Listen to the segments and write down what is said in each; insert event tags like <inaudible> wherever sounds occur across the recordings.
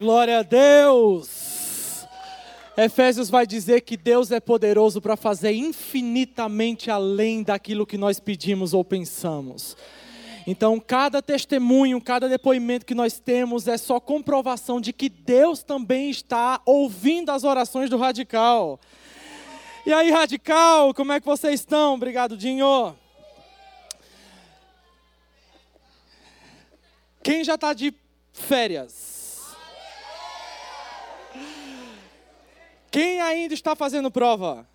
Glória a Deus! Efésios vai dizer que Deus é poderoso para fazer infinitamente além daquilo que nós pedimos ou pensamos. Então, cada testemunho, cada depoimento que nós temos é só comprovação de que Deus também está ouvindo as orações do radical. E aí, radical, como é que vocês estão? Obrigado, Dinho. Quem já está de férias? Quem ainda está fazendo prova?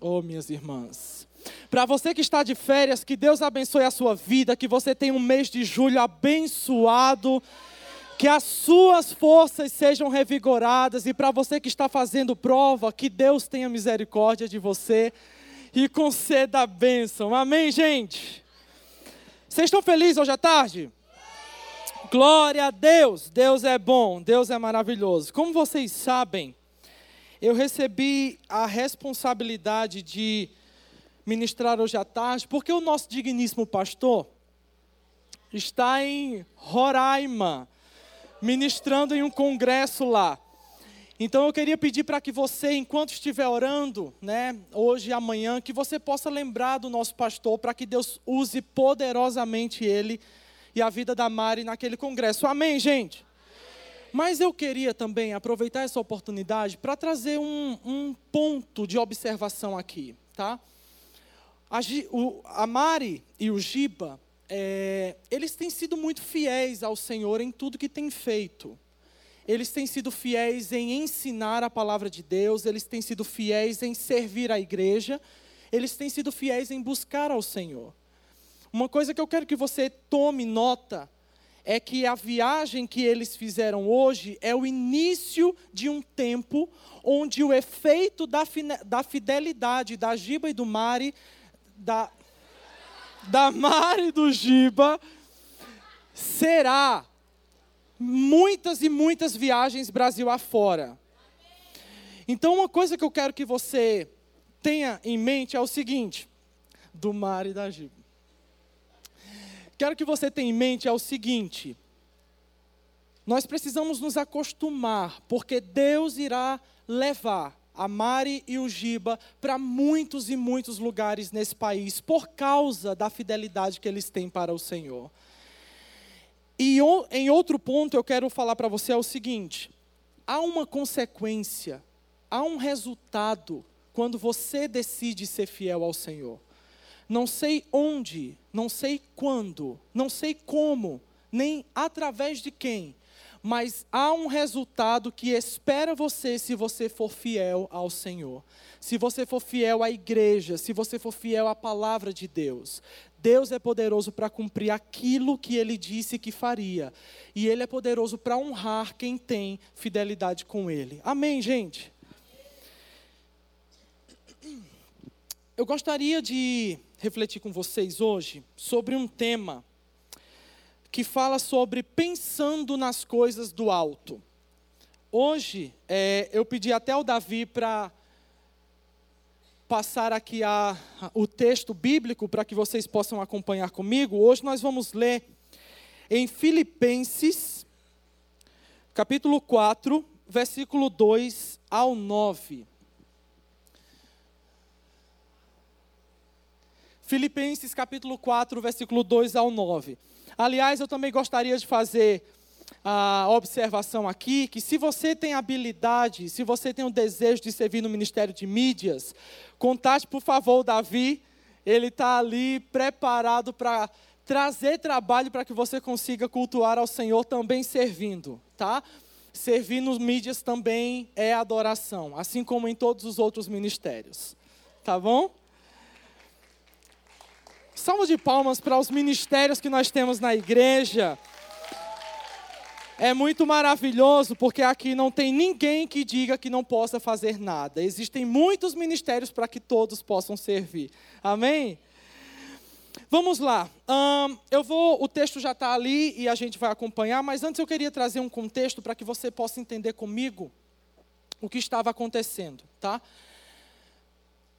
Oh, minhas irmãs. Para você que está de férias, que Deus abençoe a sua vida, que você tenha um mês de julho abençoado, que as suas forças sejam revigoradas, e para você que está fazendo prova, que Deus tenha misericórdia de você e conceda a bênção. Amém, gente? Vocês estão felizes hoje à tarde? Glória a Deus! Deus é bom, Deus é maravilhoso. Como vocês sabem, eu recebi a responsabilidade de ministrar hoje à tarde, porque o nosso digníssimo pastor está em Roraima, ministrando em um congresso lá. Então eu queria pedir para que você, enquanto estiver orando, né, hoje e amanhã, que você possa lembrar do nosso pastor, para que Deus use poderosamente ele e a vida da Mari naquele congresso. Amém, gente? Mas eu queria também aproveitar essa oportunidade para trazer um, um, ponto de observação aqui, tá? A, o, a Mari e o Giba, é, eles têm sido muito fiéis ao Senhor em tudo que têm feito eles têm sido fiéis em ensinar a palavra de Deus, eles têm sido fiéis em servir a igreja, eles têm sido fiéis em buscar ao Senhor. Uma coisa que eu quero que você tome nota é que a viagem que eles fizeram hoje é o início de um tempo onde o efeito da, da fidelidade da Giba e do Mari, da, da Mari e do Giba, será muitas e muitas viagens Brasil afora. Então, uma coisa que eu quero que você tenha em mente é o seguinte: do mar e da Giba. Quero que você tenha em mente é o seguinte: nós precisamos nos acostumar, porque Deus irá levar a Mari e o Giba para muitos e muitos lugares nesse país, por causa da fidelidade que eles têm para o Senhor. E em outro ponto eu quero falar para você é o seguinte: há uma consequência, há um resultado quando você decide ser fiel ao Senhor. Não sei onde, não sei quando, não sei como, nem através de quem, mas há um resultado que espera você se você for fiel ao Senhor. Se você for fiel à igreja, se você for fiel à palavra de Deus. Deus é poderoso para cumprir aquilo que ele disse que faria. E ele é poderoso para honrar quem tem fidelidade com ele. Amém, gente? Eu gostaria de refletir com vocês hoje sobre um tema que fala sobre pensando nas coisas do alto. Hoje, é, eu pedi até ao Davi para passar aqui a, o texto bíblico para que vocês possam acompanhar comigo. Hoje nós vamos ler em Filipenses, capítulo 4, versículo 2 ao 9. Filipenses capítulo 4, versículo 2 ao 9. Aliás, eu também gostaria de fazer a observação aqui que se você tem habilidade, se você tem o desejo de servir no Ministério de Mídias, contate, por favor, o Davi. Ele está ali preparado para trazer trabalho para que você consiga cultuar ao Senhor também servindo, tá? Servir nos mídias também é adoração, assim como em todos os outros ministérios. Tá bom? Salva de palmas para os ministérios que nós temos na igreja. É muito maravilhoso porque aqui não tem ninguém que diga que não possa fazer nada. Existem muitos ministérios para que todos possam servir. Amém? Vamos lá. Eu vou, o texto já está ali e a gente vai acompanhar, mas antes eu queria trazer um contexto para que você possa entender comigo o que estava acontecendo, tá?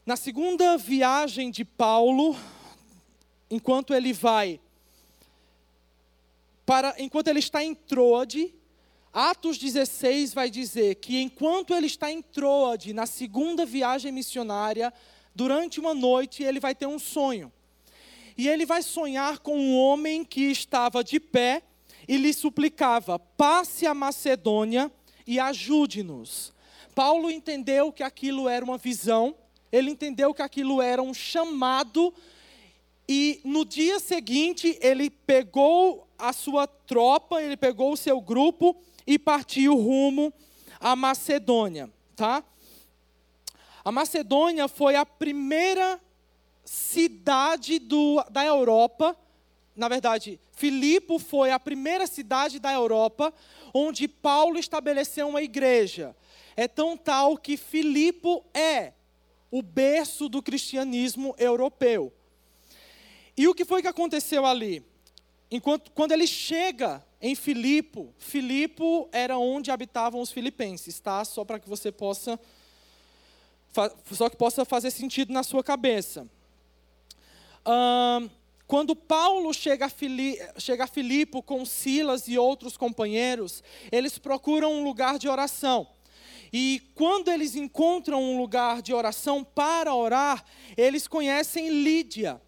Na segunda viagem de Paulo, enquanto ele vai para enquanto ele está em Troade, Atos 16 vai dizer que enquanto ele está em Troade, na segunda viagem missionária, durante uma noite ele vai ter um sonho. E ele vai sonhar com um homem que estava de pé e lhe suplicava: passe a Macedônia e ajude-nos. Paulo entendeu que aquilo era uma visão, ele entendeu que aquilo era um chamado, e no dia seguinte ele pegou a sua tropa, ele pegou o seu grupo e partiu rumo à Macedônia, tá? A Macedônia foi a primeira cidade do, da Europa, na verdade, Filipe foi a primeira cidade da Europa onde Paulo estabeleceu uma igreja. É tão tal que Filipe é o berço do cristianismo europeu. E o que foi que aconteceu ali? Enquanto, quando ele chega em Filipe, Filipe era onde habitavam os filipenses, tá? Só para que você possa só que possa fazer sentido na sua cabeça. quando Paulo chega a, Fili, chega a Filipe com Silas e outros companheiros, eles procuram um lugar de oração. E quando eles encontram um lugar de oração para orar, eles conhecem Lídia.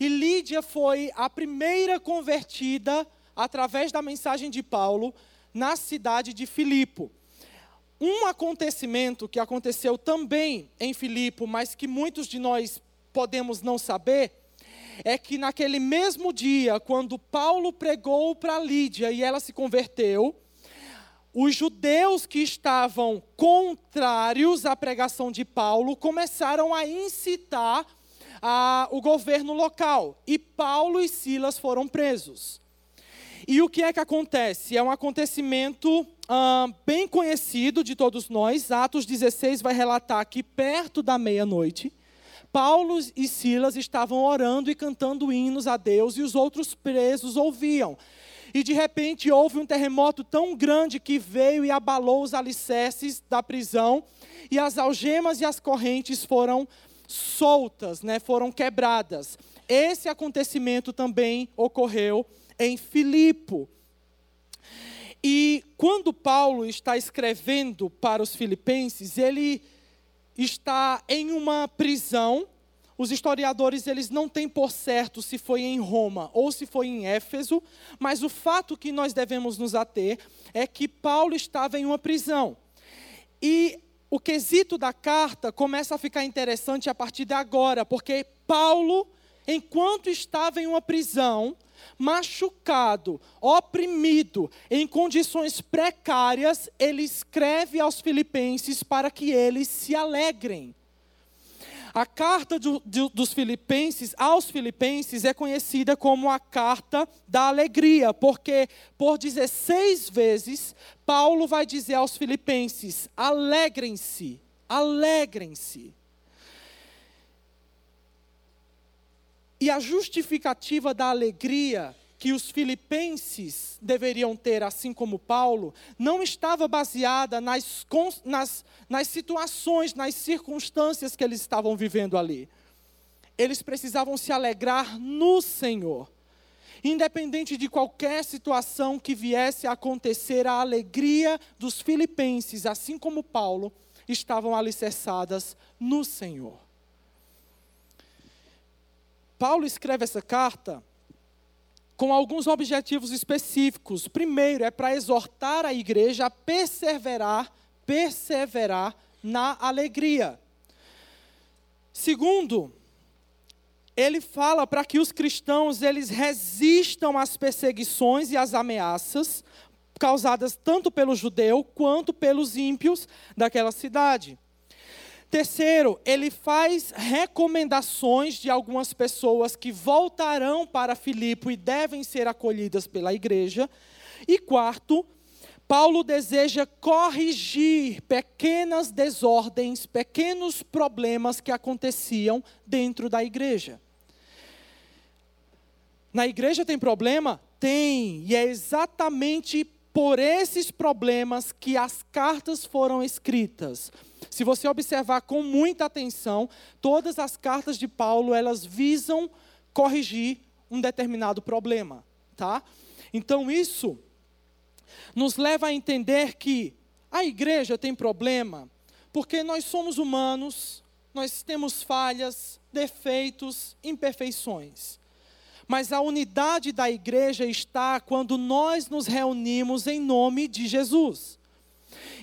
E Lídia foi a primeira convertida através da mensagem de Paulo na cidade de Filipe. Um acontecimento que aconteceu também em Filipe, mas que muitos de nós podemos não saber, é que naquele mesmo dia, quando Paulo pregou para Lídia e ela se converteu, os judeus que estavam contrários à pregação de Paulo começaram a incitar a, o governo local. E Paulo e Silas foram presos. E o que é que acontece? É um acontecimento bem conhecido de todos nós. Atos 16 vai relatar que perto da meia-noite, Paulo e Silas estavam orando e cantando hinos a Deus e os outros presos ouviam. E de repente houve um terremoto tão grande que veio e abalou os alicerces da prisão, e as algemas e as correntes foram soltas, né, foram quebradas. Esse acontecimento também ocorreu em Filipo. E quando Paulo está escrevendo para os filipenses, ele está em uma prisão. Os historiadores eles não têm por certo se foi em Roma ou se foi em Éfeso, mas o fato que nós devemos nos ater é que Paulo estava em uma prisão. E o quesito da carta começa a ficar interessante a partir de agora, porque Paulo, enquanto estava em uma prisão, machucado, oprimido, em condições precárias, ele escreve aos filipenses para que eles se alegrem. A carta do, do, dos filipenses aos filipenses é conhecida como a carta da alegria, porque por 16 vezes Paulo vai dizer aos filipenses: alegrem-se, alegrem-se. E a justificativa da alegria que os filipenses deveriam ter, assim como Paulo, não estava baseada nas, nas, nas situações, nas circunstâncias que eles estavam vivendo ali. Eles precisavam se alegrar no Senhor. Independente de qualquer situação que viesse a acontecer, a alegria dos filipenses, assim como Paulo, estavam alicerçadas no Senhor. Paulo escreve essa carta com alguns objetivos específicos. Primeiro é para exortar a igreja a perseverar, perseverar na alegria. Segundo, ele fala para que os cristãos eles resistam às perseguições e às ameaças causadas tanto pelo judeu quanto pelos ímpios daquela cidade. Terceiro, ele faz recomendações de algumas pessoas que voltarão para Filipe e devem ser acolhidas pela igreja. E quarto, Paulo deseja corrigir pequenas desordens, pequenos problemas que aconteciam dentro da igreja. Na igreja tem problema? Tem, e é exatamente por esses problemas que as cartas foram escritas. Se você observar com muita atenção, todas as cartas de Paulo, elas visam corrigir um determinado problema, tá? Então isso nos leva a entender que a igreja tem problema porque nós somos humanos, nós temos falhas, defeitos, imperfeições. Mas a unidade da igreja está quando nós nos reunimos em nome de Jesus.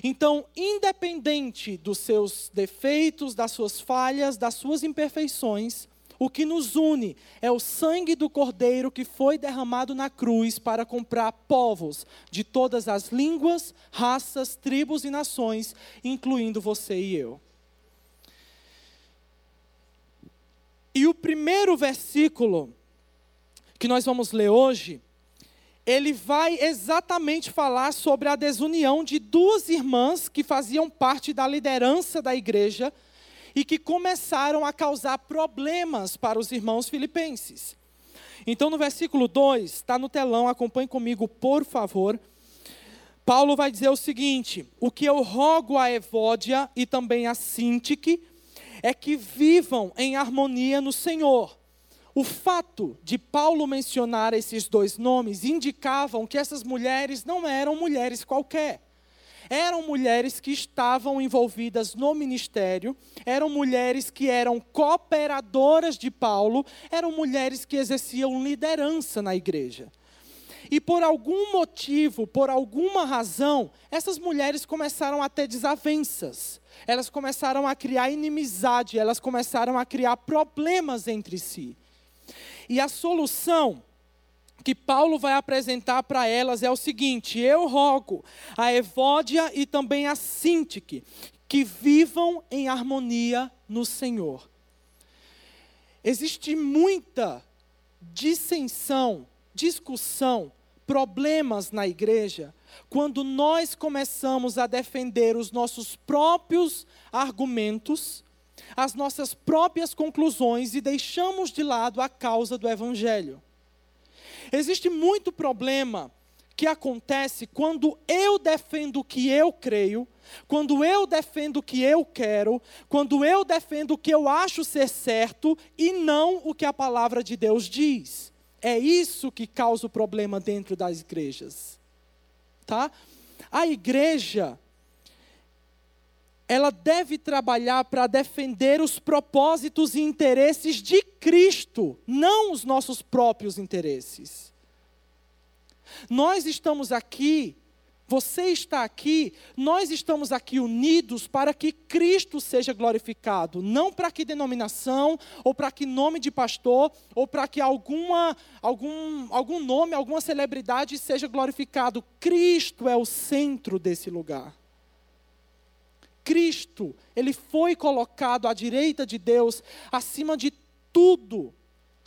Então, independente dos seus defeitos, das suas falhas, das suas imperfeições, o que nos une é o sangue do Cordeiro que foi derramado na cruz para comprar povos de todas as línguas, raças, tribos e nações, incluindo você e eu. E o primeiro versículo que nós vamos ler hoje, ele vai exatamente falar sobre a desunião de duas irmãs que faziam parte da liderança da igreja e que começaram a causar problemas para os irmãos filipenses. Então, no versículo 2, está no telão, acompanhe comigo, por favor. Paulo vai dizer o seguinte: O que eu rogo a Evódia e também a Sintique é que vivam em harmonia no Senhor. O fato de Paulo mencionar esses dois nomes indicavam que essas mulheres não eram mulheres qualquer. Eram mulheres que estavam envolvidas no ministério, eram mulheres que eram cooperadoras de Paulo, eram mulheres que exerciam liderança na igreja. E por algum motivo, por alguma razão, essas mulheres começaram a ter desavenças. Elas começaram a criar inimizade, elas começaram a criar problemas entre si. E a solução que Paulo vai apresentar para elas é o seguinte: eu rogo a Evódia e também a Sintique que vivam em harmonia no Senhor. Existe muita dissensão, discussão, problemas na igreja quando nós começamos a defender os nossos próprios argumentos as nossas próprias conclusões e deixamos de lado a causa do Evangelho. Existe muito problema que acontece quando eu defendo o que eu creio, quando eu defendo o que eu quero, quando eu defendo o que eu acho ser certo e não o que a palavra de Deus diz. É isso que causa o problema dentro das igrejas. Tá? A igreja ela deve trabalhar para defender os propósitos e interesses de Cristo, não os nossos próprios interesses. Nós estamos aqui, você está aqui, nós estamos aqui unidos para que Cristo seja glorificado, não para que denominação, ou para que nome de pastor, ou para que alguma, algum, algum nome, alguma celebridade seja glorificado. Cristo é o centro desse lugar. Cristo, ele foi colocado à direita de Deus, acima de tudo,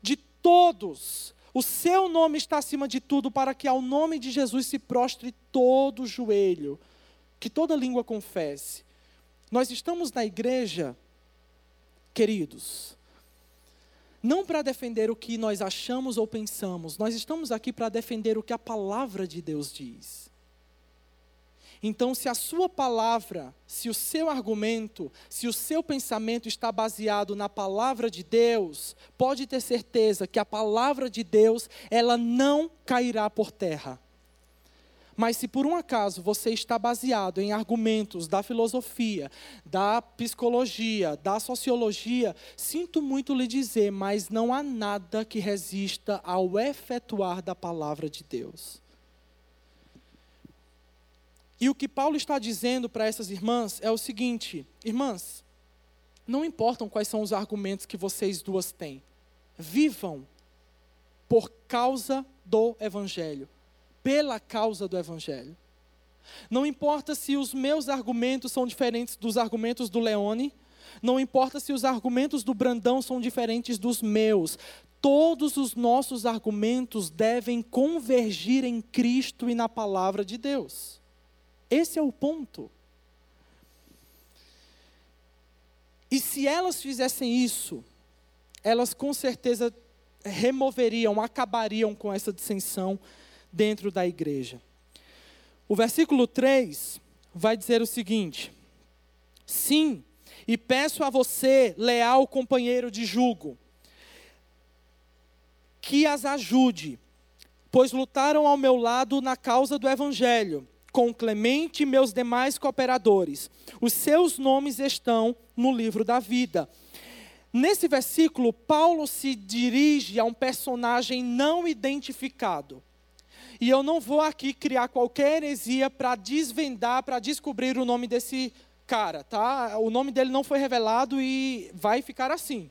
de todos. O seu nome está acima de tudo, para que ao nome de Jesus se prostre todo joelho, que toda língua confesse. Nós estamos na igreja, queridos, não para defender o que nós achamos ou pensamos, nós estamos aqui para defender o que a palavra de Deus diz. Então, se a sua palavra, se o seu argumento, se o seu pensamento está baseado na palavra de Deus, pode ter certeza que a palavra de Deus, ela não cairá por terra. Mas se por um acaso você está baseado em argumentos da filosofia, da psicologia, da sociologia, sinto muito lhe dizer, mas não há nada que resista ao efetuar da palavra de Deus. E o que Paulo está dizendo para essas irmãs é o seguinte: irmãs, não importam quais são os argumentos que vocês duas têm, vivam por causa do Evangelho, pela causa do Evangelho. Não importa se os meus argumentos são diferentes dos argumentos do Leone, não importa se os argumentos do Brandão são diferentes dos meus, todos os nossos argumentos devem convergir em Cristo e na palavra de Deus. Esse é o ponto. E se elas fizessem isso, elas com certeza removeriam, acabariam com essa dissensão dentro da igreja. O versículo 3 vai dizer o seguinte: Sim, e peço a você, leal companheiro de jugo, que as ajude pois lutaram ao meu lado na causa do Evangelho, com Clemente e meus demais cooperadores. Os seus nomes estão no livro da vida. Nesse versículo, Paulo se dirige a um personagem não identificado. E eu não vou aqui criar qualquer heresia para desvendar, para descobrir o nome desse cara, tá? O nome dele não foi revelado e vai ficar assim.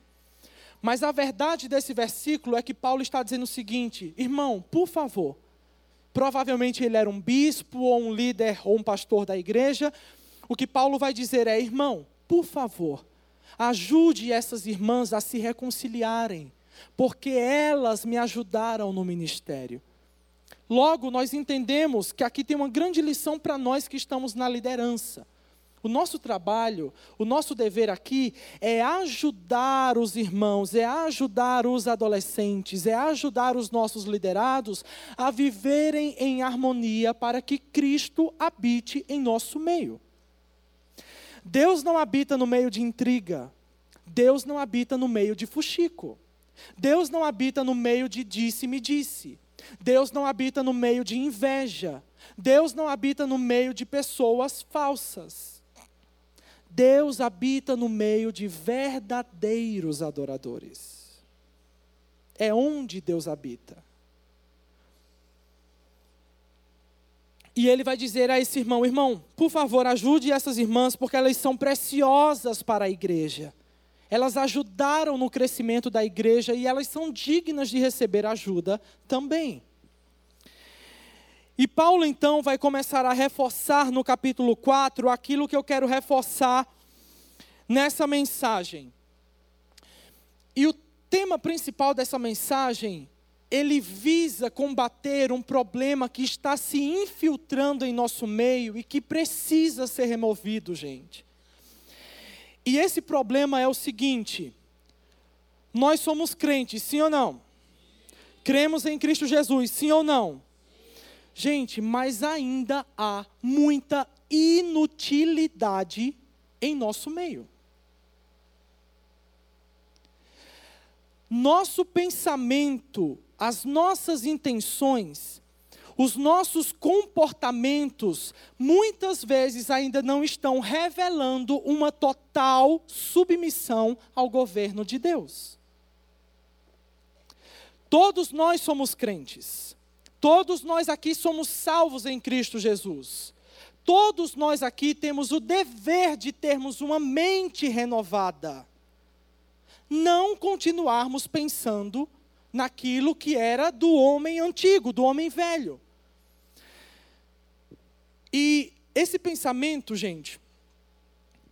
Mas a verdade desse versículo é que Paulo está dizendo o seguinte: irmão, por favor, provavelmente ele era um bispo ou um líder ou um pastor da igreja. O que Paulo vai dizer é: irmão, por favor, ajude essas irmãs a se reconciliarem, porque elas me ajudaram no ministério. Logo, nós entendemos que aqui tem uma grande lição para nós que estamos na liderança. O nosso trabalho, o nosso dever aqui é ajudar os irmãos, é ajudar os adolescentes, é ajudar os nossos liderados a viverem em harmonia para que Cristo habite em nosso meio. Deus não habita no meio de intriga. Deus não habita no meio de fuxico. Deus não habita no meio de disse-me disse. Deus não habita no meio de inveja. Deus não habita no meio de pessoas falsas. Deus habita no meio de verdadeiros adoradores. É onde Deus habita. E ele vai dizer a esse irmão: irmão, por favor, ajude essas irmãs, porque elas são preciosas para a igreja. Elas ajudaram no crescimento da igreja e elas são dignas de receber ajuda também. E Paulo então vai começar a reforçar no capítulo 4 aquilo que eu quero reforçar nessa mensagem. E o tema principal dessa mensagem, ele visa combater um problema que está se infiltrando em nosso meio e que precisa ser removido, gente. E esse problema é o seguinte: nós somos crentes, sim ou não? Cremos em Cristo Jesus, sim ou não? Gente, mas ainda há muita inutilidade em nosso meio. Nosso pensamento, as nossas intenções, os nossos comportamentos, muitas vezes ainda não estão revelando uma total submissão ao governo de Deus. Todos nós somos crentes. Todos nós aqui somos salvos em Cristo Jesus. Todos nós aqui temos o dever de termos uma mente renovada. Não continuarmos pensando naquilo que era do homem antigo, do homem velho. E esse pensamento, gente,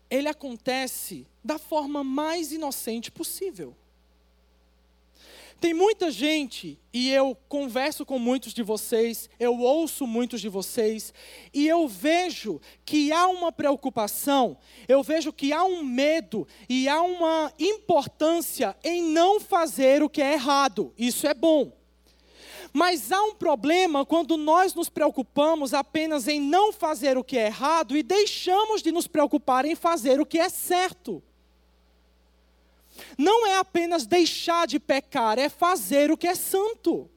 ele acontece da forma mais inocente possível. Tem muita gente, e eu converso com muitos de vocês, eu ouço muitos de vocês, e eu vejo que há uma preocupação, eu vejo que há um medo e há uma importância em não fazer o que é errado. Isso é bom. Mas há um problema quando nós nos preocupamos apenas em não fazer o que é errado e deixamos de nos preocupar em fazer o que é certo não é apenas deixar de pecar, é fazer o que é santo.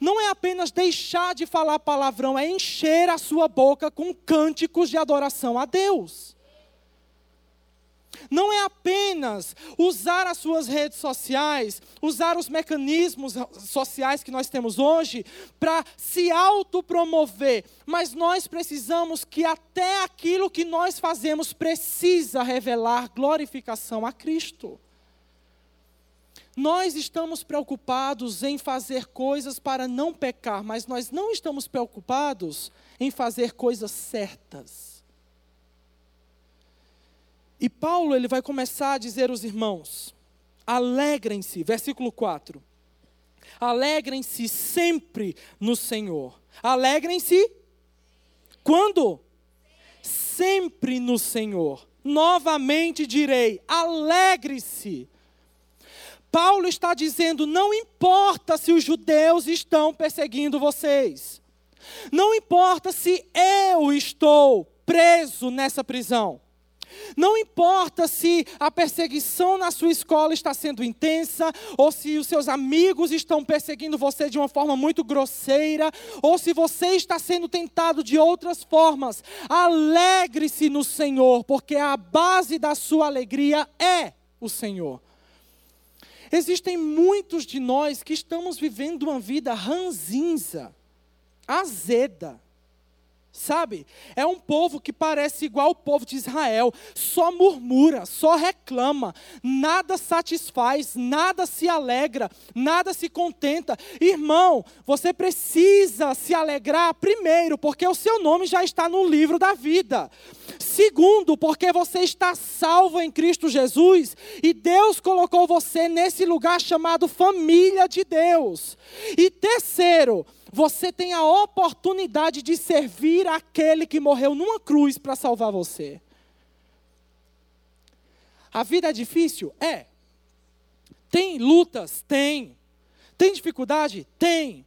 Não é apenas deixar de falar palavrão, é encher a sua boca com cânticos de adoração a Deus. Não é apenas usar as suas redes sociais, usar os mecanismos sociais que nós temos hoje para se autopromover, mas nós precisamos que até aquilo que nós fazemos precisa revelar glorificação a Cristo. Nós estamos preocupados em fazer coisas para não pecar, mas nós não estamos preocupados em fazer coisas certas. E Paulo ele vai começar a dizer aos irmãos: alegrem-se, versículo 4. Alegrem-se sempre no Senhor. Alegrem-se quando? Sempre no Senhor. Novamente direi: alegre-se. Paulo está dizendo: não importa se os judeus estão perseguindo vocês, não importa se eu estou preso nessa prisão, Não importa se a perseguição na sua escola está sendo intensa, ou se os seus amigos estão perseguindo você de uma forma muito grosseira, ou se você está sendo tentado de outras formas. Alegre-se no Senhor, porque a base da sua alegria é o Senhor. Existem muitos de nós que estamos vivendo uma vida ranzinza, azeda Sabe? É um povo que parece igual o povo de Israel, só murmura, só reclama, nada satisfaz, nada se alegra, nada se contenta. Irmão, você precisa se alegrar primeiro, porque o seu nome já está no livro da vida. Segundo, porque você está salvo em Cristo Jesus e Deus colocou você nesse lugar chamado família de Deus. E terceiro, você tem a oportunidade de servir aquele que morreu numa cruz para salvar você. A vida é difícil? É. Tem lutas? Tem. Tem dificuldade? Tem.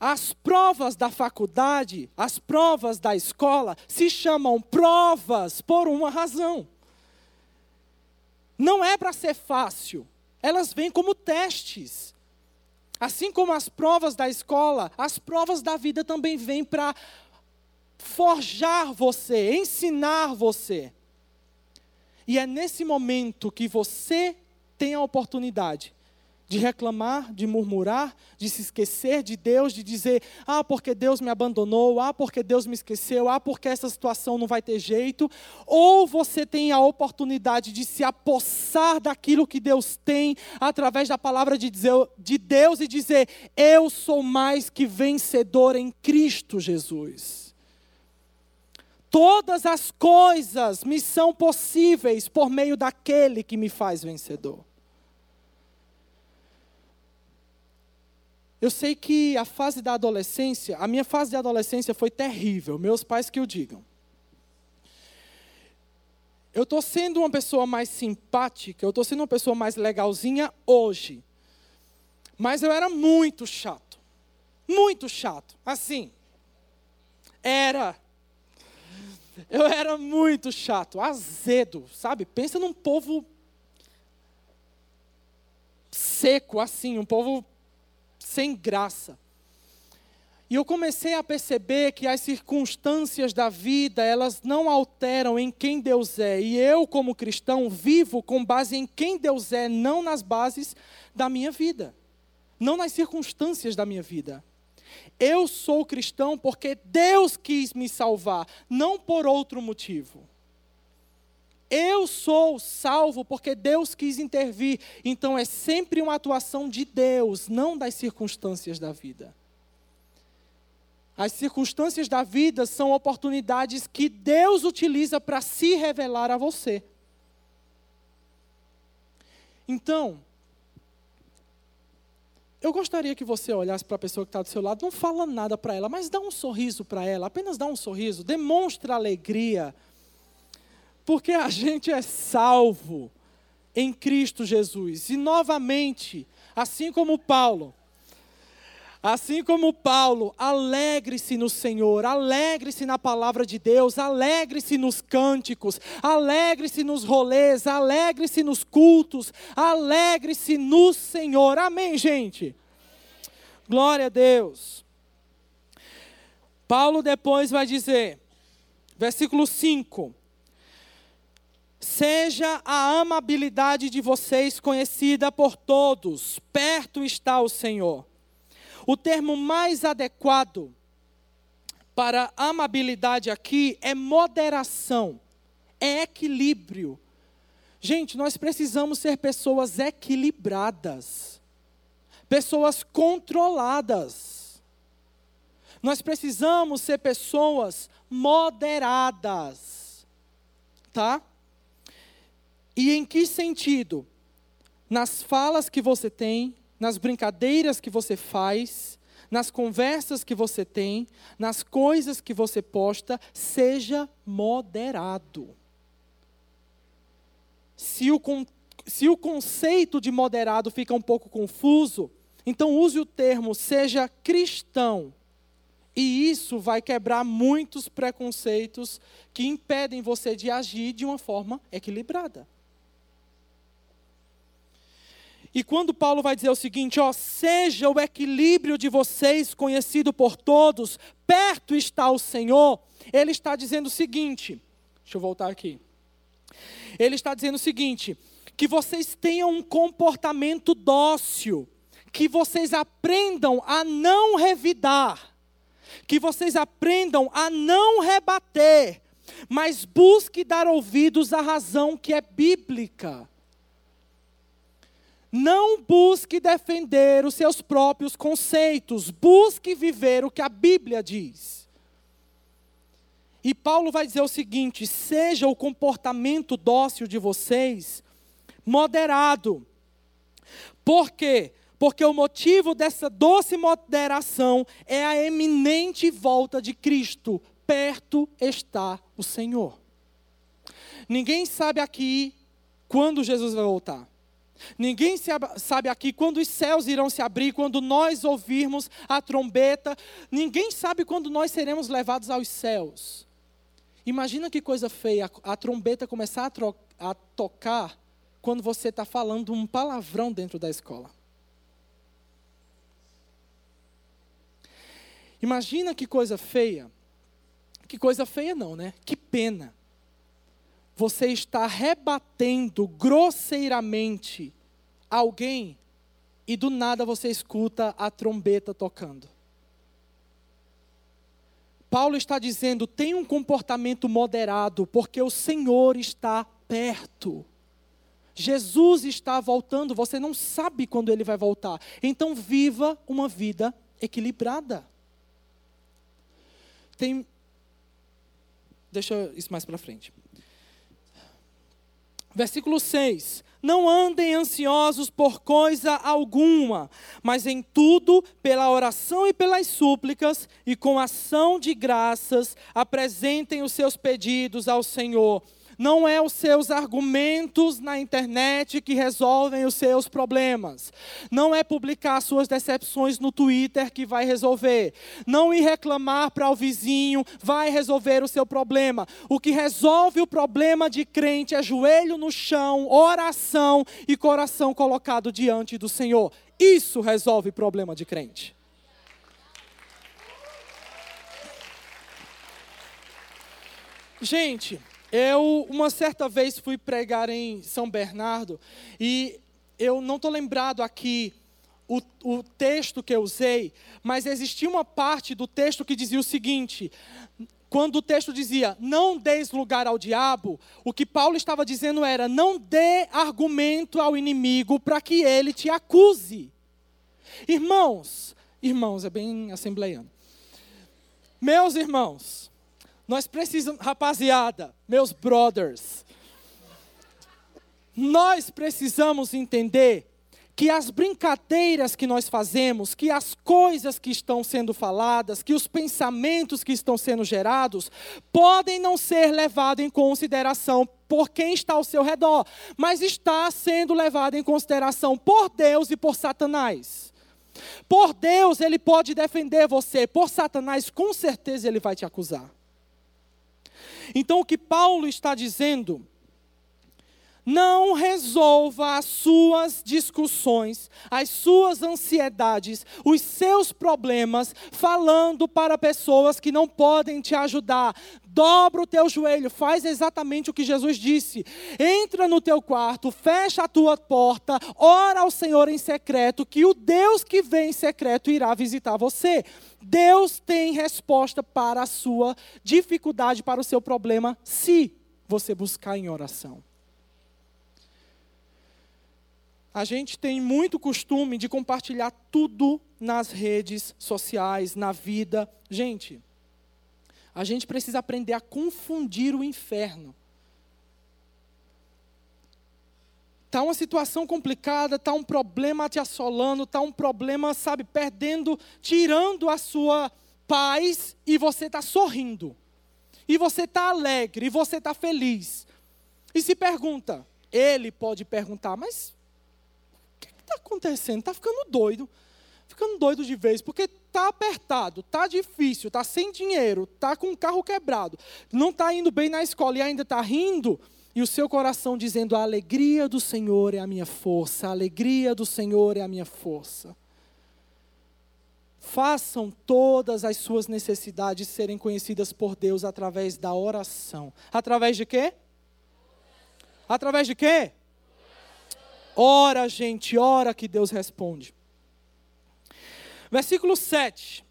As provas da faculdade, as provas da escola, se chamam provas por uma razão. Não é para ser fácil, elas vêm como testes. Assim como as provas da escola, as provas da vida também vêm para forjar você, ensinar você. E é nesse momento que você tem a oportunidade de reclamar, de murmurar, de se esquecer de Deus, de dizer: ah, porque Deus me abandonou, ah, porque Deus me esqueceu, ah, porque essa situação não vai ter jeito. Ou você tem a oportunidade de se apossar daquilo que Deus tem através da palavra de, Deus e dizer: eu sou mais que vencedor em Cristo Jesus. Todas as coisas me são possíveis por meio daquele que me faz vencedor. Eu sei que a fase da adolescência, a minha fase de adolescência foi terrível, meus pais que o digam. Eu estou sendo uma pessoa mais simpática, eu estou sendo uma pessoa mais legalzinha hoje. Mas eu era muito chato. Muito chato. Assim. Era. Eu era muito chato, azedo, sabe? Pensa num povo seco, assim, um povo sem graça. E eu comecei a perceber que as circunstâncias da vida, elas não alteram em quem Deus é. E eu, como cristão, vivo com base em quem Deus é, não nas bases da minha vida, não nas circunstâncias da minha vida. Eu sou cristão porque Deus quis me salvar, não por outro motivo. Eu sou salvo porque Deus quis intervir. Então é sempre uma atuação de Deus, não das circunstâncias da vida. As circunstâncias da vida são oportunidades que Deus utiliza para se revelar a você. Então, eu gostaria que você olhasse para a pessoa que está do seu lado, não fala nada para ela, mas dá um sorriso para ela, apenas dá um sorriso, demonstra alegria porque a gente é salvo em Cristo Jesus. E novamente, assim como Paulo, assim como Paulo, alegre-se no Senhor, alegre-se na palavra de Deus, alegre-se nos cânticos, alegre-se nos rolês, alegre-se nos cultos, alegre-se no Senhor. Amém, gente? Glória a Deus. Paulo depois vai dizer, versículo 5: Seja a amabilidade de vocês conhecida por todos, perto está o Senhor. O termo mais adequado para amabilidade aqui é moderação, é equilíbrio. Gente, nós precisamos ser pessoas equilibradas, pessoas controladas. Nós precisamos ser pessoas moderadas, tá? E em que sentido? Nas falas que você tem, nas brincadeiras que você faz, nas conversas que você tem, nas coisas que você posta, seja moderado. Se o, se o conceito de moderado fica um pouco confuso, então use o termo seja cristão E isso vai quebrar muitos preconceitos que impedem você de agir de uma forma equilibrada. E quando Paulo vai dizer o seguinte, ó, seja o equilíbrio de vocês conhecido por todos, perto está o Senhor, ele está dizendo o seguinte, deixa eu voltar aqui. Ele está dizendo o seguinte, que vocês tenham um comportamento dócil, que vocês aprendam a não revidar, que vocês aprendam a não rebater, mas busque dar ouvidos à razão que é bíblica. Não busque defender os seus próprios conceitos, busque viver o que a Bíblia diz. E Paulo vai dizer o seguinte: seja o comportamento dócil de vocês moderado. Por quê? Porque o motivo dessa doce moderação é a eminente volta de Cristo. Perto está o Senhor. Ninguém sabe aqui quando Jesus vai voltar. Ninguém sabe aqui quando os céus irão se abrir, quando nós ouvirmos a trombeta. Ninguém sabe quando nós seremos levados aos céus. Imagina que coisa feia a, trombeta começar a, a tocar quando você está falando um palavrão dentro da escola. Imagina que coisa feia. Que coisa feia não, né? Que pena você está rebatendo grosseiramente alguém e do nada você escuta a trombeta tocando. Paulo está dizendo: tenha um comportamento moderado, porque o Senhor está perto. Jesus está voltando, você não sabe quando ele vai voltar. Então, viva uma vida equilibrada. Tem. Deixa isso mais para frente. Versículo 6: Não andem ansiosos por coisa alguma, mas em tudo, pela oração e pelas súplicas, e com ação de graças, apresentem os seus pedidos ao Senhor não é os seus argumentos na internet que resolvem os seus problemas. Não é publicar suas decepções no Twitter que vai resolver. Não ir reclamar para o vizinho vai resolver o seu problema. O que resolve o problema de crente é joelho no chão, oração e coração colocado diante do Senhor. Isso resolve problema de crente. Gente, eu, uma certa vez, fui pregar em São Bernardo e eu não estou lembrado aqui o, o, texto que eu usei, mas existia uma parte do texto que dizia o seguinte: quando o texto dizia, não deis lugar ao diabo, o que Paulo estava dizendo era, não dê argumento ao inimigo para que ele te acuse. Irmãos, irmãos, é bem assembleiano. Meus irmãos, nós precisamos, rapaziada, meus brothers, nós precisamos entender que as brincadeiras que nós fazemos, que as coisas que estão sendo faladas, que os pensamentos que estão sendo gerados, podem não ser levados em consideração por quem está ao seu redor, mas está sendo levado em consideração por Deus e por Satanás. Por Deus, ele pode defender você, por Satanás, com certeza ele vai te acusar. Então, o que Paulo está dizendo, não resolva as suas discussões, as suas ansiedades, os seus problemas, falando para pessoas que não podem te ajudar. Dobra o teu joelho, faz exatamente o que Jesus disse. Entra no teu quarto, fecha a tua porta, ora ao Senhor em secreto, que o Deus que vem em secreto irá visitar você. Deus tem resposta para a sua dificuldade, para o seu problema, se você buscar em oração. A gente tem muito costume de compartilhar tudo nas redes sociais, na vida. Gente, a gente precisa aprender a confundir o inferno. Está uma situação complicada, está um problema te assolando, está um problema, sabe, perdendo, tirando a sua paz e você está sorrindo. E você está alegre, e você está feliz. E se pergunta, ele pode perguntar, mas está acontecendo? Está ficando doido. ficando doido de vez, porque tá apertado, tá difícil, tá sem dinheiro, tá com o carro quebrado, não tá indo bem na escola e ainda tá rindo, e o seu coração dizendo: "A alegria do Senhor é a minha força, a alegria do Senhor é a minha força". Façam todas as suas necessidades serem conhecidas por Deus através da oração. Através de quê? Através de quê? Ora, gente, ora que Deus responde. Versículo 7.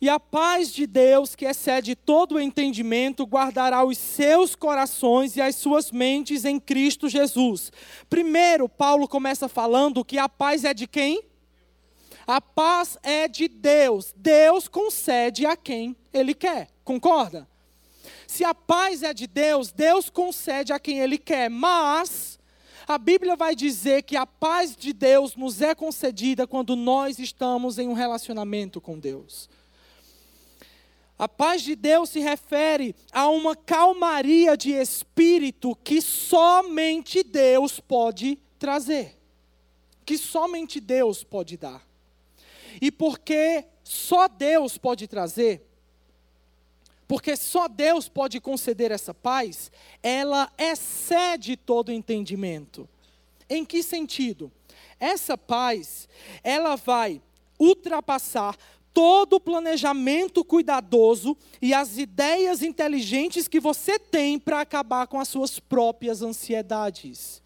E a paz de Deus, que excede todo o entendimento, guardará os seus corações e as suas mentes em Cristo Jesus. Primeiro, Paulo começa falando que a paz é de quem? A paz é de Deus. Deus concede a quem Ele quer. Concorda? Se a paz é de Deus, Deus concede a quem Ele quer. Mas a Bíblia vai dizer que a paz de Deus nos é concedida quando nós estamos em um relacionamento com Deus. A paz de Deus se refere a uma calmaria de espírito que somente Deus pode trazer. Que somente Deus pode dar. E porque só Deus pode trazer, porque só Deus pode conceder essa paz, ela excede todo entendimento. Em que sentido? Essa paz, ela vai ultrapassar todo o planejamento cuidadoso e as ideias inteligentes que você tem para acabar com as suas próprias ansiedades.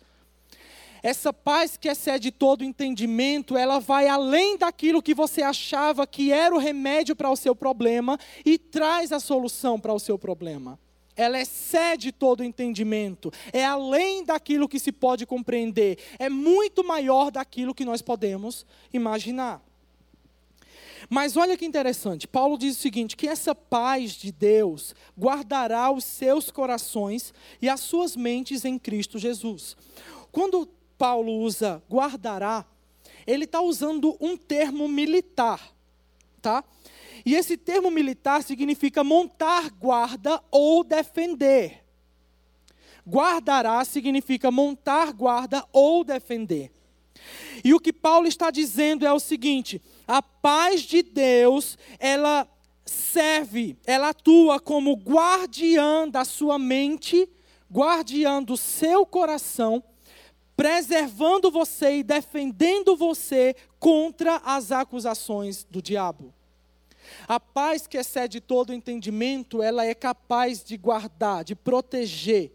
Essa paz que excede todo entendimento, ela vai além daquilo que você achava que era o remédio para o seu problema e traz a solução para o seu problema. Ela excede todo entendimento, é além daquilo que se pode compreender, é muito maior daquilo que nós podemos imaginar. Mas olha que interessante, Paulo diz o seguinte: que essa paz de Deus guardará os seus corações e as suas mentes em Cristo Jesus. Quando Paulo usa guardará, ele está usando um termo militar, tá? E esse termo militar significa montar guarda ou defender. Guardará significa montar guarda ou defender. E o que Paulo está dizendo é o seguinte: a paz de Deus, ela serve, ela atua como guardiã da sua mente, guardiã do seu coração preservando você e defendendo você contra as acusações do diabo. A paz que excede todo entendimento, ela é capaz de guardar, de proteger,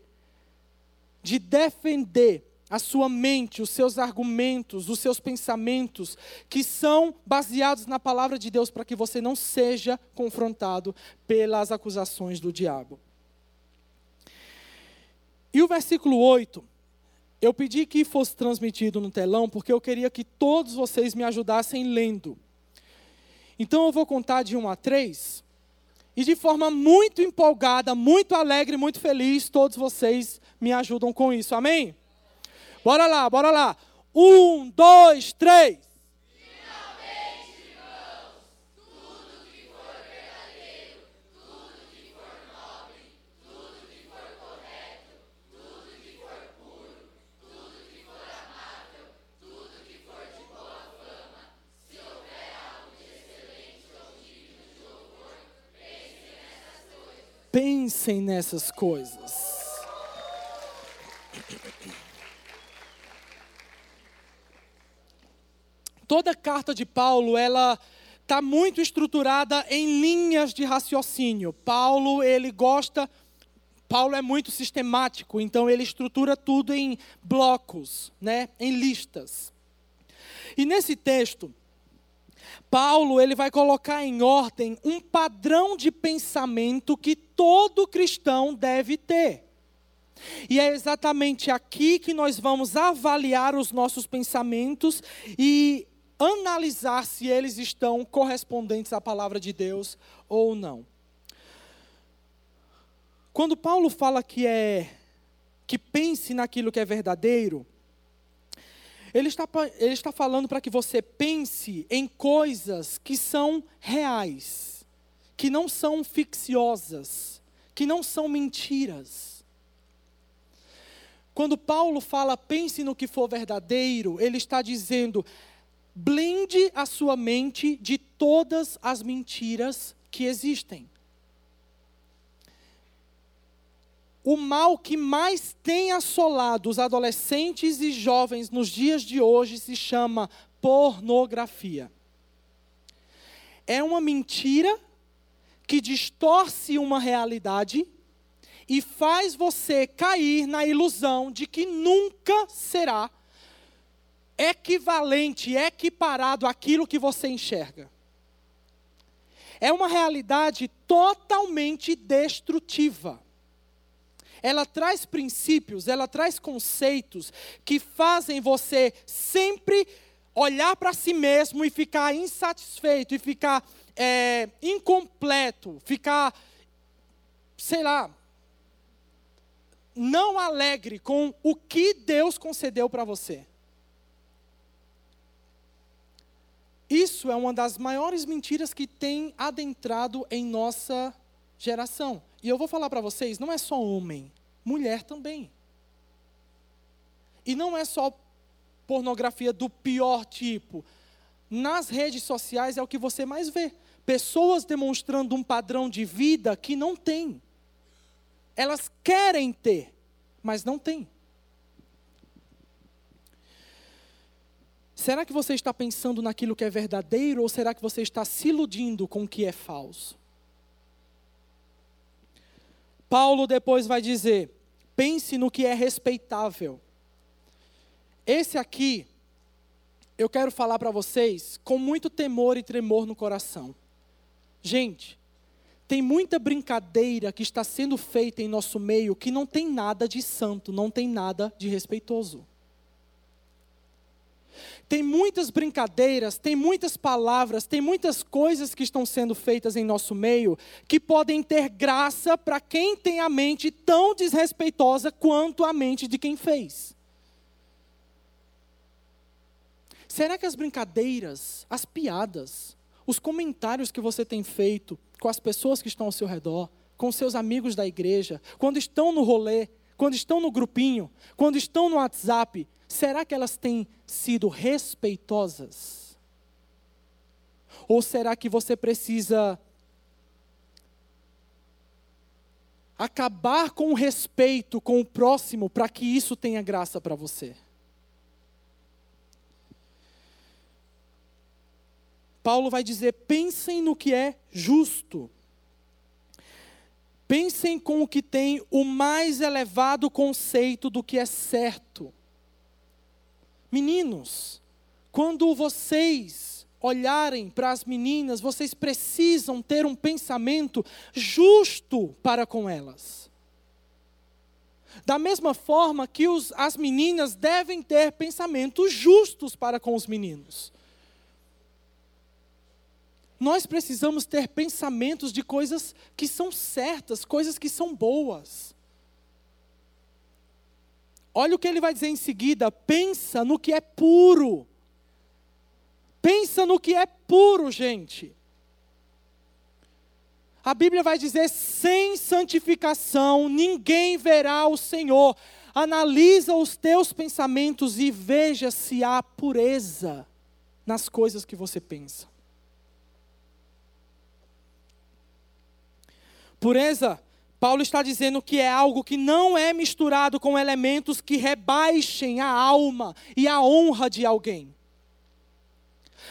de defender a sua mente, os seus argumentos, os seus pensamentos, que são baseados na palavra de Deus, para que você não seja confrontado pelas acusações do diabo. E o versículo 8 eu pedi que fosse transmitido no telão porque eu queria que todos vocês me ajudassem lendo. Então eu vou contar de 1 a 3. E de forma muito empolgada, muito alegre, muito feliz, todos vocês me ajudam com isso. Amém? Bora lá, bora lá. Um, dois, três. Pensem nessas coisas. Toda carta de Paulo, ela está muito estruturada em linhas de raciocínio. Paulo, ele gosta, Paulo é muito sistemático, então ele estrutura tudo em blocos, né, em listas. E nesse texto, Paulo ele vai colocar em ordem um padrão de pensamento que todo cristão deve ter. E é exatamente aqui que nós vamos avaliar os nossos pensamentos e analisar se eles estão correspondentes à palavra de Deus ou não. Quando Paulo fala que é que pense naquilo que é verdadeiro, ele está, ele está falando para que você pense em coisas que são reais, que não são ficciosas, que não são mentiras. Quando Paulo fala pense no que for verdadeiro, ele está dizendo blinde a sua mente de todas as mentiras que existem. O mal que mais tem assolado os adolescentes e jovens nos dias de hoje se chama pornografia. É uma mentira que distorce uma realidade e faz você cair na ilusão de que nunca será equivalente, equiparado àquilo que você enxerga. É uma realidade totalmente destrutiva. Ela traz princípios, ela traz conceitos que fazem você sempre olhar para si mesmo e ficar insatisfeito, e ficar é, incompleto, ficar, sei lá, não alegre com o que Deus concedeu para você. Isso é uma das maiores mentiras que tem adentrado em nossa geração. E eu vou falar para vocês, não é só homem, mulher também. E não é só pornografia do pior tipo. Nas redes sociais é o que você mais vê. Pessoas demonstrando um padrão de vida que não tem. Elas querem ter, mas não têm. Será que você está pensando naquilo que é verdadeiro ou será que você está se iludindo com o que é falso? Paulo depois vai dizer: pense no que é respeitável. Esse aqui, eu quero falar para vocês com muito temor e tremor no coração. Gente, tem muita brincadeira que está sendo feita em nosso meio que não tem nada de santo, não tem nada de respeitoso. Tem muitas brincadeiras, tem muitas palavras, tem muitas coisas que estão sendo feitas em nosso meio que podem ter graça para quem tem a mente tão desrespeitosa quanto a mente de quem fez. Será que as brincadeiras, as piadas, os comentários que você tem feito com as pessoas que estão ao seu redor, com seus amigos da igreja, quando estão no rolê, quando estão no grupinho, quando estão no WhatsApp, será que elas têm sido respeitosas? Ou será que você precisa acabar com o respeito com o próximo para que isso tenha graça para você? Paulo vai dizer: pensem no que é justo. Pensem com o que tem o mais elevado conceito do que é certo. Meninos, quando vocês olharem para as meninas, vocês precisam ter um pensamento justo para com elas. Da mesma forma que os, as meninas devem ter pensamentos justos para com os meninos. Nós precisamos ter pensamentos de coisas que são certas, coisas que são boas. Olha o que ele vai dizer em seguida: pensa no que é puro. Pensa no que é puro, gente. A Bíblia vai dizer: sem santificação ninguém verá o Senhor. Analisa os teus pensamentos e veja se há pureza nas coisas que você pensa. Pureza, Paulo está dizendo que é algo que não é misturado com elementos que rebaixem a alma e a honra de alguém.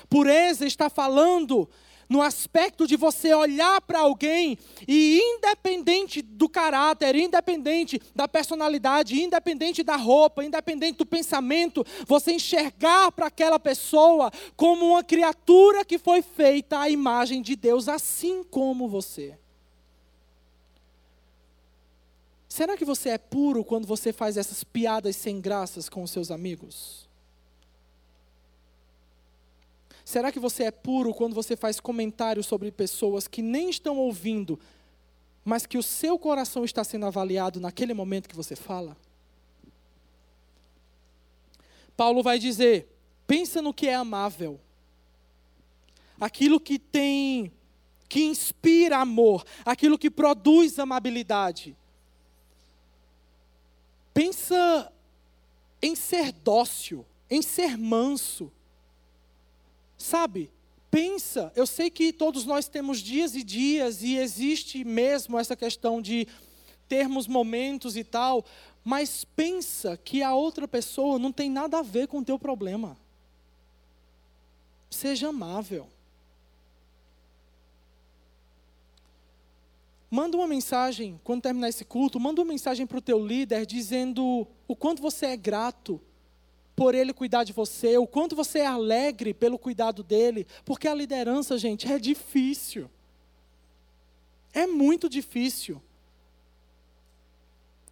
Pureza está falando no aspecto de você olhar para alguém e, independente do caráter, independente da personalidade, independente da roupa, independente do pensamento, você enxergar para aquela pessoa como uma criatura que foi feita à imagem de Deus, assim como você. Será que você é puro quando você faz essas piadas sem graças com os seus amigos? Será que você é puro quando você faz comentários sobre pessoas que nem estão ouvindo, mas que o seu coração está sendo avaliado naquele momento que você fala? Paulo vai dizer: pensa no que é amável, aquilo que tem, que inspira amor, aquilo que produz amabilidade. Pensa em ser dócil, em ser manso. Sabe? Pensa, eu sei que todos nós temos dias e dias e existe mesmo essa questão de termos momentos e tal, mas pensa que a outra pessoa não tem nada a ver com o teu problema. Seja amável. Manda uma mensagem, quando terminar esse culto, manda uma mensagem para o teu líder dizendo o quanto você é grato por ele cuidar de você, o quanto você é alegre pelo cuidado dele, porque a liderança, gente, é difícil. É muito difícil.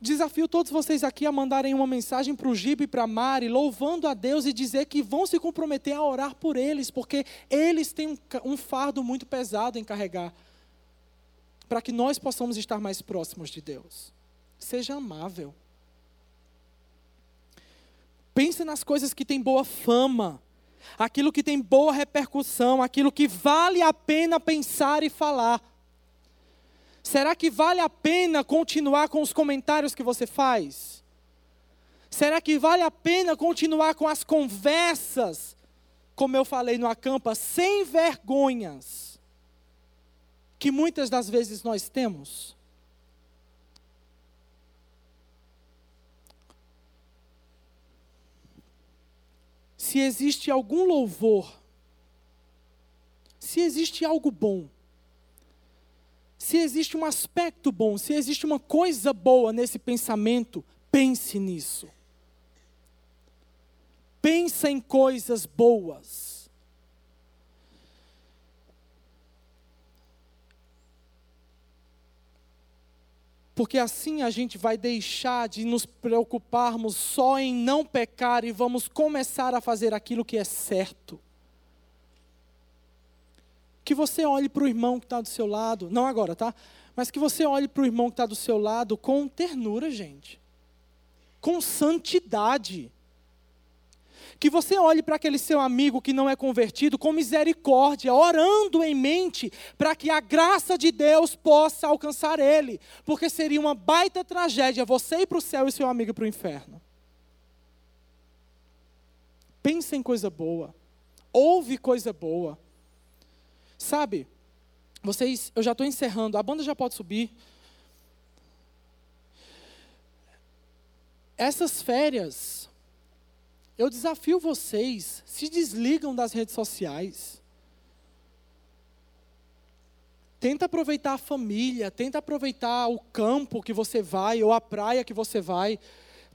Desafio todos vocês aqui a mandarem uma mensagem para o Gibe e para a Mari, louvando a Deus e dizer que vão se comprometer a orar por eles, porque eles têm um, fardo muito pesado em carregar para que nós possamos estar mais próximos de Deus. Seja amável. Pense nas coisas que têm boa fama, aquilo que tem boa repercussão, aquilo que vale a pena pensar e falar. Será que vale a pena continuar com os comentários que você faz? Será que vale a pena continuar com as conversas, como eu falei no acampa, sem vergonhas? Que muitas das vezes nós temos. Se existe algum louvor, se existe algo bom, se existe um aspecto bom, se existe uma coisa boa nesse pensamento, pense nisso. Pensa em coisas boas. Porque assim a gente vai deixar de nos preocuparmos só em não pecar e vamos começar a fazer aquilo que é certo. Que você olhe para o irmão que está do seu lado, não agora, tá? Mas que você olhe para o irmão que está do seu lado com ternura, gente. Com santidade que você olhe para aquele seu amigo que não é convertido com misericórdia, orando em mente para que a graça de Deus possa alcançar ele, porque seria uma baita tragédia você ir para o céu e seu amigo para o inferno. Pensa em coisa boa, ouve coisa boa. Sabe, vocês, eu já estou encerrando, a banda já pode subir. Essas férias, eu desafio vocês, se desligam das redes sociais. Tenta aproveitar a família, tenta aproveitar o campo que você vai ou a praia que você vai.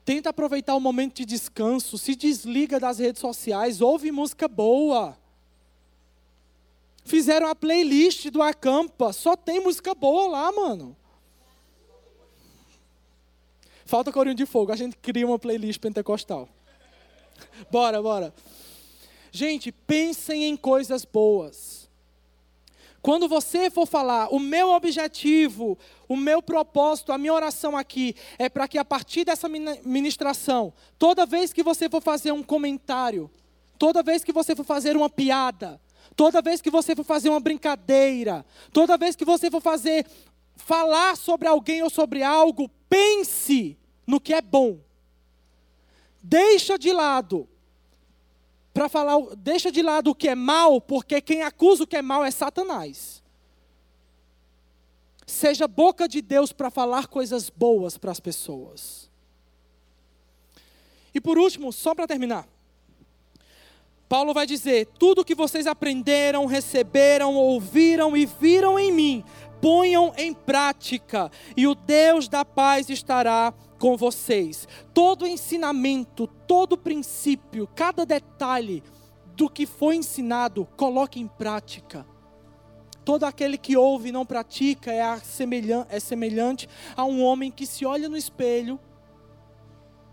Tenta aproveitar o momento de descanso, se desliga das redes sociais, ouve música boa. Fizeram a playlist do Acampa, só tem música boa lá, mano. Falta Corinho de Fogo, a gente cria uma playlist pentecostal. <laughs> bora, bora. Gente, pensem em coisas boas. Quando você for falar, o meu objetivo, o meu propósito, a minha oração aqui é para que a partir dessa ministração, toda vez que você for fazer um comentário, toda vez que você for fazer uma piada, toda vez que você for fazer uma brincadeira, toda vez que você for fazer falar sobre alguém ou sobre algo, pense no que é bom. Deixa de lado para falar, deixa de lado o que é mal, porque quem acusa o que é mal é Satanás. Seja boca de Deus para falar coisas boas para as pessoas. E por último, só para terminar, Paulo vai dizer: tudo que vocês aprenderam, receberam, ouviram e viram em mim, ponham em prática, e o Deus da paz estará com vocês. Todo ensinamento, todo princípio, cada detalhe do que foi ensinado, coloque em prática. Todo aquele que ouve e não pratica é semelhante, é semelhante a um homem que se olha no espelho,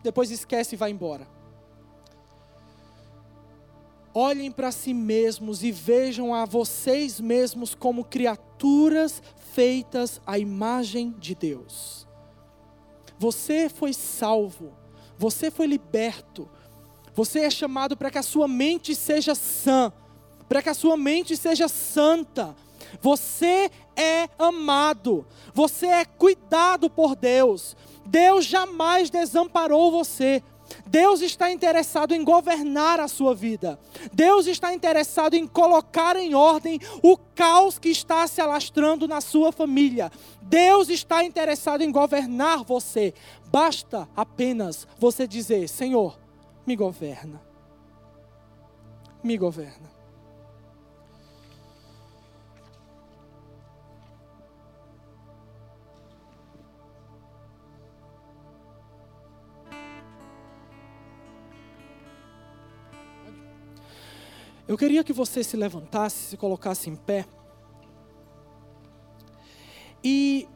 depois esquece e vai embora. Olhem para si mesmos e vejam a vocês mesmos como criaturas feitas à imagem de Deus. Você foi salvo, você foi liberto, você é chamado para que a sua mente seja sã, para que a sua mente seja santa. Você é amado, você é cuidado por Deus. Deus jamais desamparou você. Deus está interessado em governar a sua vida. Deus está interessado em colocar em ordem o caos que está se alastrando na sua família. Deus está interessado em governar você. Basta apenas você dizer: Senhor, me governa. Me governa. Eu queria que você se levantasse, se colocasse em pé. E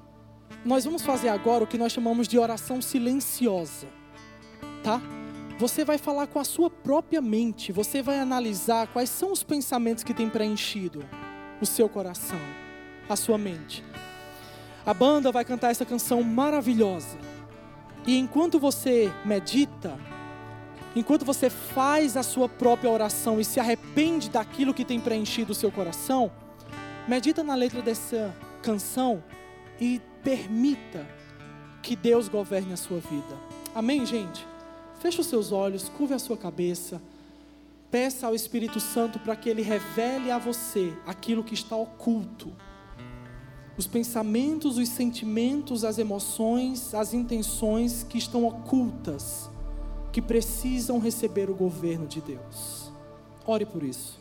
nós vamos fazer agora o que nós chamamos de oração silenciosa, tá? Você vai falar com a sua própria mente, você vai analisar quais são os pensamentos que têm preenchido o seu coração, a sua mente. A banda vai cantar essa canção maravilhosa. E enquanto você medita, enquanto você faz a sua própria oração e se arrepende daquilo que tem preenchido o seu coração, medita na letra dessa canção e permita que Deus governe a sua vida. Amém, gente? Feche os seus olhos, curve a sua cabeça. Peça ao Espírito Santo para que ele revele a você aquilo que está oculto. Os pensamentos, os sentimentos, as emoções, as intenções que estão ocultas que precisam receber o governo de Deus. Ore por isso.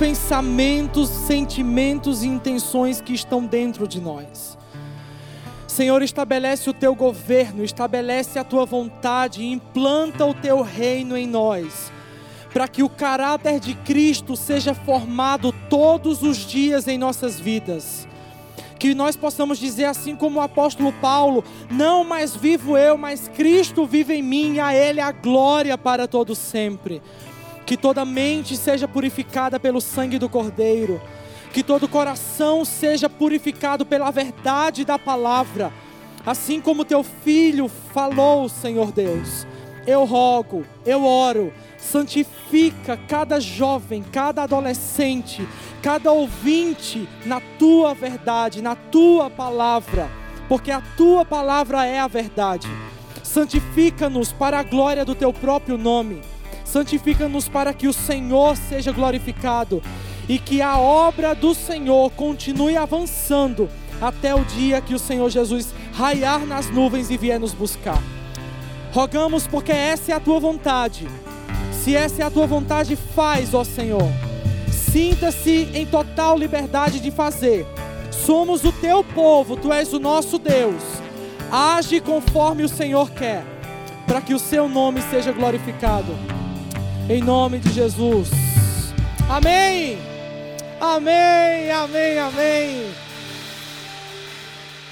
Pensamentos, sentimentos e intenções que estão dentro de nós. Senhor, estabelece o teu governo, estabelece a tua vontade implanta o teu reino em nós para que o caráter de Cristo seja formado todos os dias em nossas vidas. Que nós possamos dizer assim como o apóstolo Paulo: não mais vivo eu, mas Cristo vive em mim, a Ele a glória para todo sempre. Que toda mente seja purificada pelo sangue do Cordeiro, que todo coração seja purificado pela verdade da palavra, assim como teu filho falou, Senhor Deus. Eu rogo, eu oro, santifica cada jovem, cada adolescente, cada ouvinte na tua verdade, na tua palavra, porque a tua palavra é a verdade. Santifica-nos para a glória do teu próprio nome. Santifica-nos para que o Senhor seja glorificado e que a obra do Senhor continue avançando até o dia que o Senhor Jesus raiar nas nuvens e vier nos buscar. Rogamos porque essa é a tua vontade. Se essa é a tua vontade, faz, ó Senhor. Sinta-se em total liberdade de fazer. Somos o teu povo, tu és o nosso Deus. Age conforme o Senhor quer, para que o seu nome seja glorificado. Em nome de Jesus. Amém. Amém, amém, amém.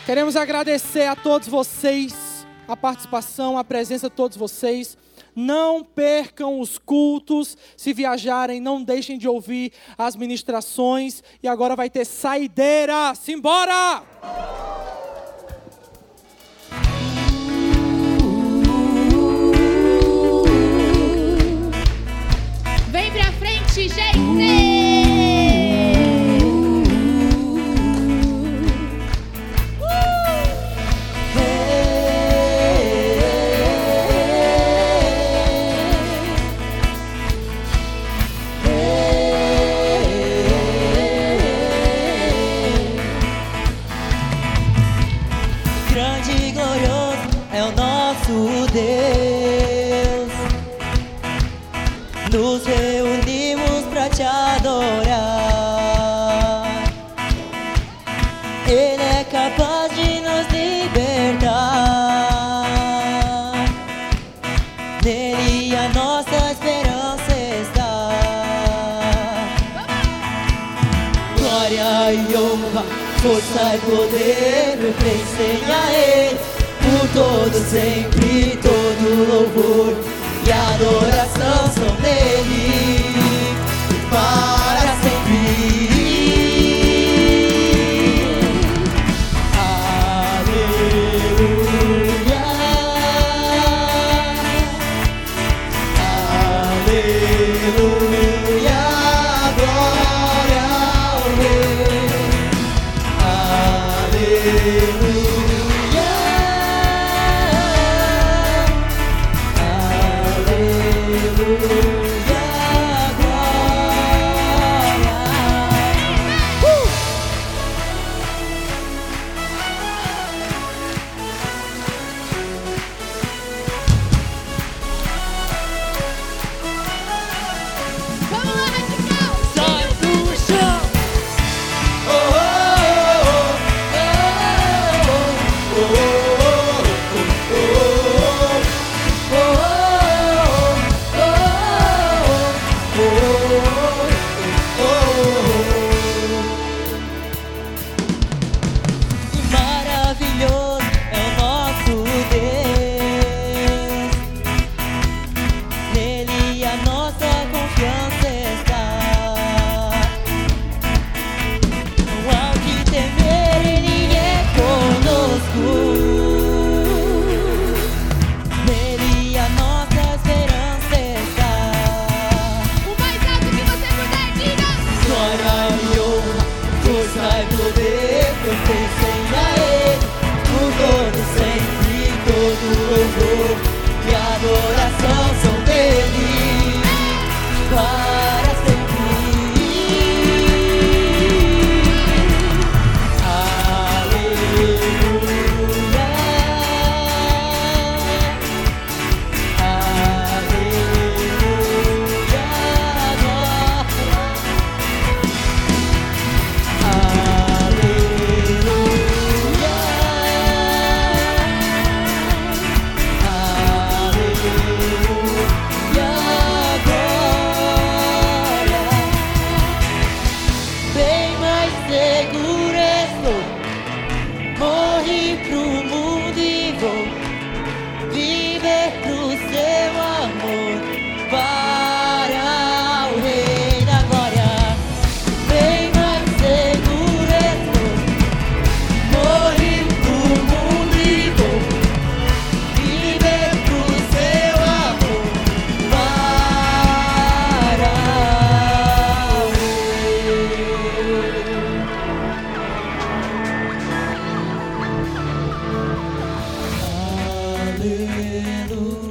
Queremos agradecer a todos vocês a participação, a presença de todos vocês. Não percam os cultos. Se viajarem, não deixem de ouvir as ministrações. E agora vai ter saideira. Simbora! Vem pra frente, gente! Hallelujah.